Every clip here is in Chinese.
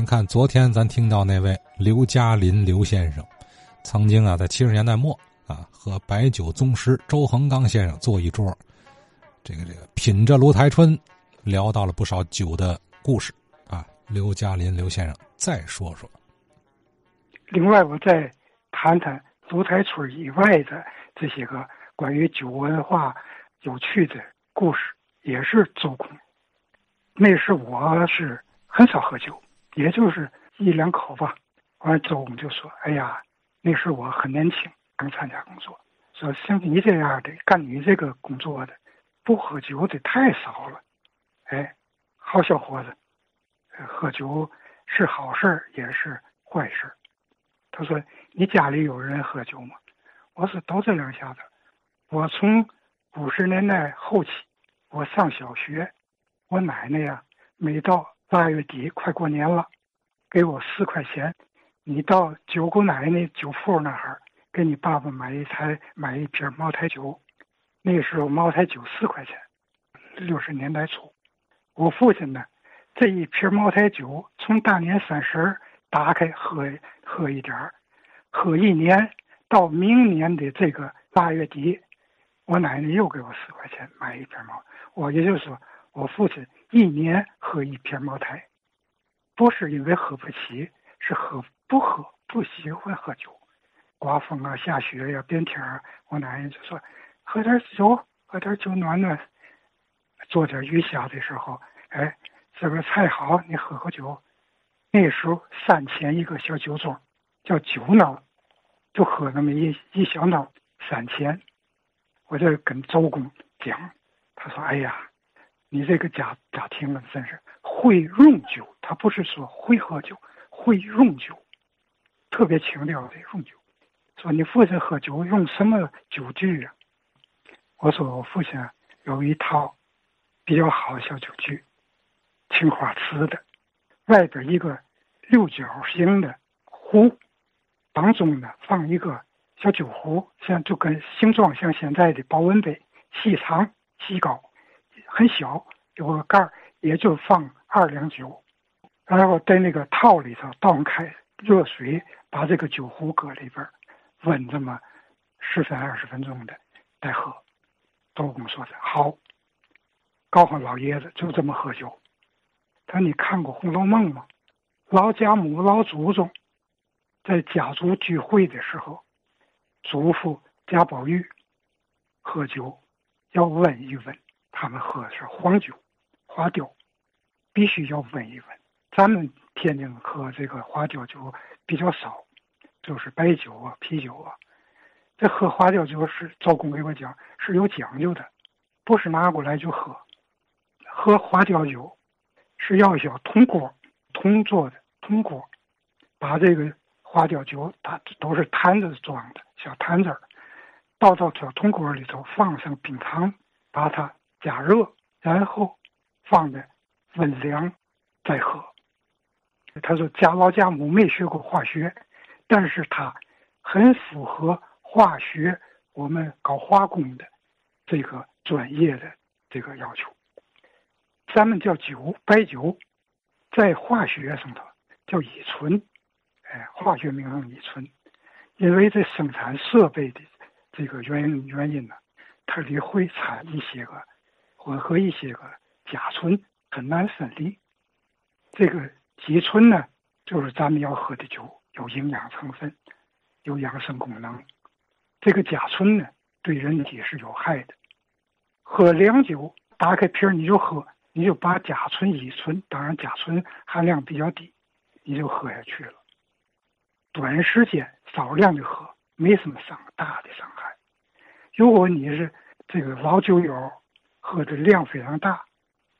您看，昨天咱听到那位刘嘉林刘先生，曾经啊，在七十年代末啊，和白酒宗师周恒刚先生坐一桌，这个这个品着芦台春，聊到了不少酒的故事啊。刘嘉林刘先生再说说。另外，我再谈谈芦台村以外的这些个关于酒文化有趣的故事，也是周公。那时我是很少喝酒，也就是一两口吧。完，之后我们就说：“哎呀，那时我很年轻，刚参加工作，说像你这样的干你这个工作的，不喝酒的太少了。哎，好小伙子，喝酒是好事也是坏事他说：“你家里有人喝酒吗？”我说：“都这两下子。我从五十年代后期，我上小学。”我奶奶呀，每到八月底快过年了，给我四块钱，你到九姑奶奶酒铺那儿，给你爸爸买一台买一瓶茅台酒。那时候茅台酒四块钱，六十年代初，我父亲呢，这一瓶茅台酒从大年三十打开喝喝一点儿，喝一年到明年的这个八月底，我奶奶又给我四块钱买一瓶茅，我也就是说。我父亲一年喝一瓶茅台，不是因为喝不起，是喝不喝不喜欢喝酒。刮风啊，下雪呀，变天儿，我奶奶就说：“喝点酒，喝点酒暖暖。”做点鱼虾的时候，哎，这个菜好，你喝喝酒。那时候三钱一个小酒盅，叫酒脑，就喝那么一一小孬，三钱。我就跟周公讲，他说：“哎呀。”你这个家家庭啊，真是会用酒，他不是说会喝酒，会用酒，特别强调的用酒。说你父亲喝酒用什么酒具啊？我说我父亲有一套比较好的小酒具，青花瓷的，外边一个六角形的壶，当中呢放一个小酒壶，像就跟形状像现在的保温杯，细长细高。很小，有个盖儿，也就放二两酒，然后在那个套里头倒开热水，把这个酒壶搁里边，温这么十分二十分钟的再喝。周公说的好，告诉老爷子就这么喝酒。他说：“你看过《红楼梦》吗？老家母、老祖宗在家族聚会的时候，嘱咐贾宝玉喝酒要温一温。”他们喝的是黄酒、花雕，必须要温一温。咱们天津喝这个花雕酒比较少，就是白酒啊、啤酒啊。这喝花雕酒是赵公给我讲是有讲究的，不是拿过来就喝。喝花雕酒是要小铜锅，铜做的铜锅，把这个花雕酒它都是坛子装的小坛子儿，倒到小铜锅里头，放上冰糖，把它。加热，然后放在温凉再喝。他说：“家老家母没学过化学，但是他很符合化学我们搞化工的这个专业的这个要求。咱们叫酒，白酒，在化学上头叫乙醇，哎，化学名称乙醇，因为这生产设备的这个原因原因呢，它里会产一些个。”混合一些个甲醇很难分离，这个乙醇呢，就是咱们要喝的酒有营养成分，有养生功能。这个甲醇呢，对人体是有害的。喝凉酒，打开瓶你就喝，你就把甲醇、乙醇，当然甲醇含量比较低，你就喝下去了。短时间少量的喝，没什么伤大的伤害。如果你是这个老酒友。喝的量非常大，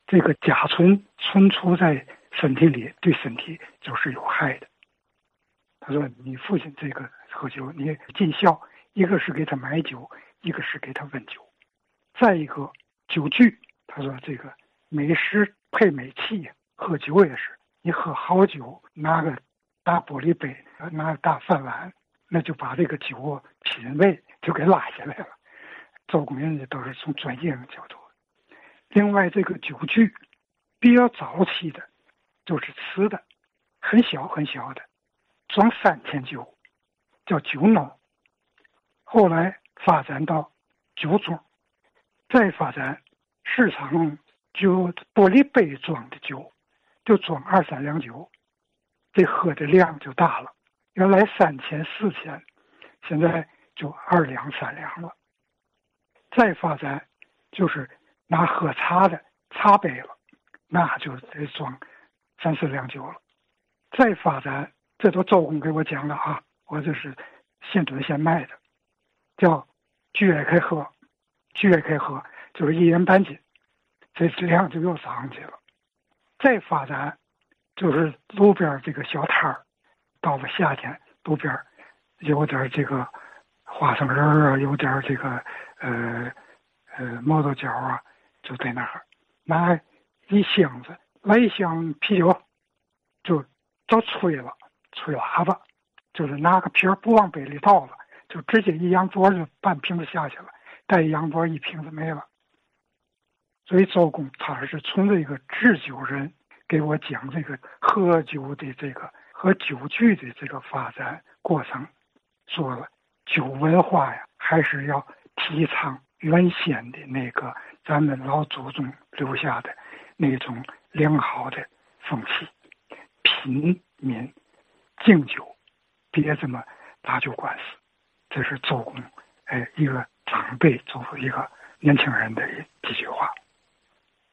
这个甲醇存储在身体里，对身体就是有害的。他说：“你父亲这个喝酒，你尽孝，一个是给他买酒，一个是给他温酒。再一个酒具，他说这个美食配美器，喝酒也是，你喝好酒，拿个大玻璃杯，拿个大饭碗，那就把这个酒品味就给拉下来了。周公人家都是从专业的角度。”另外，这个酒具比较早期的，就是瓷的，很小很小的，装三千酒，叫酒孬。后来发展到酒盅，再发展市场就玻璃杯装的酒，就装二三两酒，这喝的量就大了。原来三千四千，现在就二两三两了。再发展就是拿喝茶的茶杯了，那就得装三四两酒了。再发展，这都周公给我讲的啊，我这是现炖现卖的。叫聚爱开喝，聚爱开喝就是一人半斤，这量就又上去了。再发展，就是路边这个小摊儿，到了夏天，路边有点这个花生仁儿啊，有点这个呃呃毛豆角啊，就在那儿拿一箱子来一箱啤酒，就都吹了，吹喇叭，就是拿个瓶不往杯里倒了。就直接一扬脖就半瓶子下去了，再一扬脖一瓶子没了。所以周公他是从这个制酒人给我讲这个喝酒的这个和酒具的这个发展过程，说了酒文化呀，还是要提倡原先的那个咱们老祖宗留下的那种良好的风气，品茗敬酒，别这么打酒官司。这是周公，哎，一个长辈做出一个年轻人的几句话。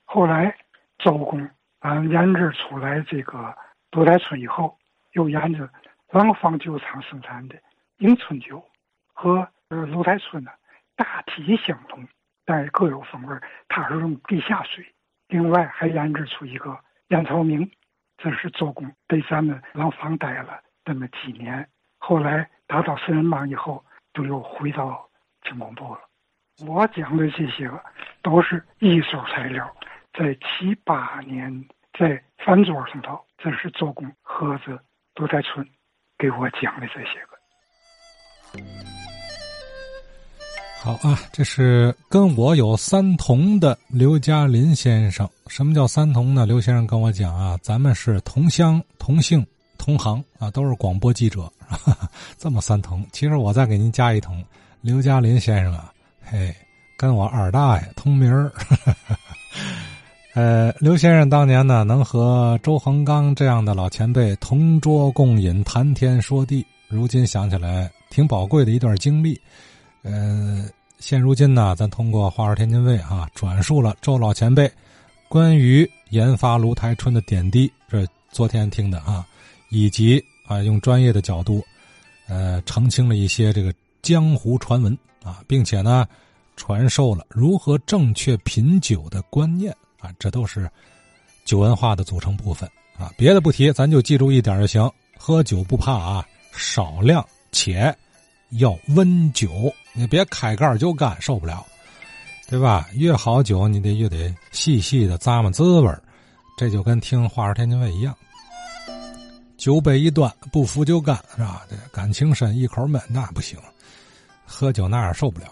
后来，周公啊研制出来这个鹿台村以后，又研制廊坊酒厂生产的迎春酒，和呃鹿台村呢大体相同，但是各有风味。它是用地下水。另外还研制出一个燕巢明，这是周公在咱们廊坊待了这么几年，后来达到四人帮以后。就又回到清宫部了。我讲的这些个都是一手材料，在七八年在饭桌上头，这是周公和子都在村给我讲的这些个。好啊，这是跟我有三同的刘嘉林先生。什么叫三同呢？刘先生跟我讲啊，咱们是同乡同姓。同行啊，都是广播记者，这么三同。其实我再给您加一同，刘嘉林先生啊，嘿，跟我二大爷同名儿。呃，刘先生当年呢，能和周恒刚这样的老前辈同桌共饮，谈天说地，如今想起来挺宝贵的一段经历。呃，现如今呢，咱通过《花儿天津卫》哈，转述了周老前辈关于研发芦台春的点滴。这昨天听的啊。以及啊，用专业的角度，呃，澄清了一些这个江湖传闻啊，并且呢，传授了如何正确品酒的观念啊，这都是酒文化的组成部分啊。别的不提，咱就记住一点就行：喝酒不怕啊，少量且要温酒，你别开盖就干，受不了，对吧？越好酒，你得越得细细的咂摸滋味这就跟听《话说天津卫》一样。酒杯一端，不服就干，是吧？感情深，一口闷，那不行。喝酒那样受不了。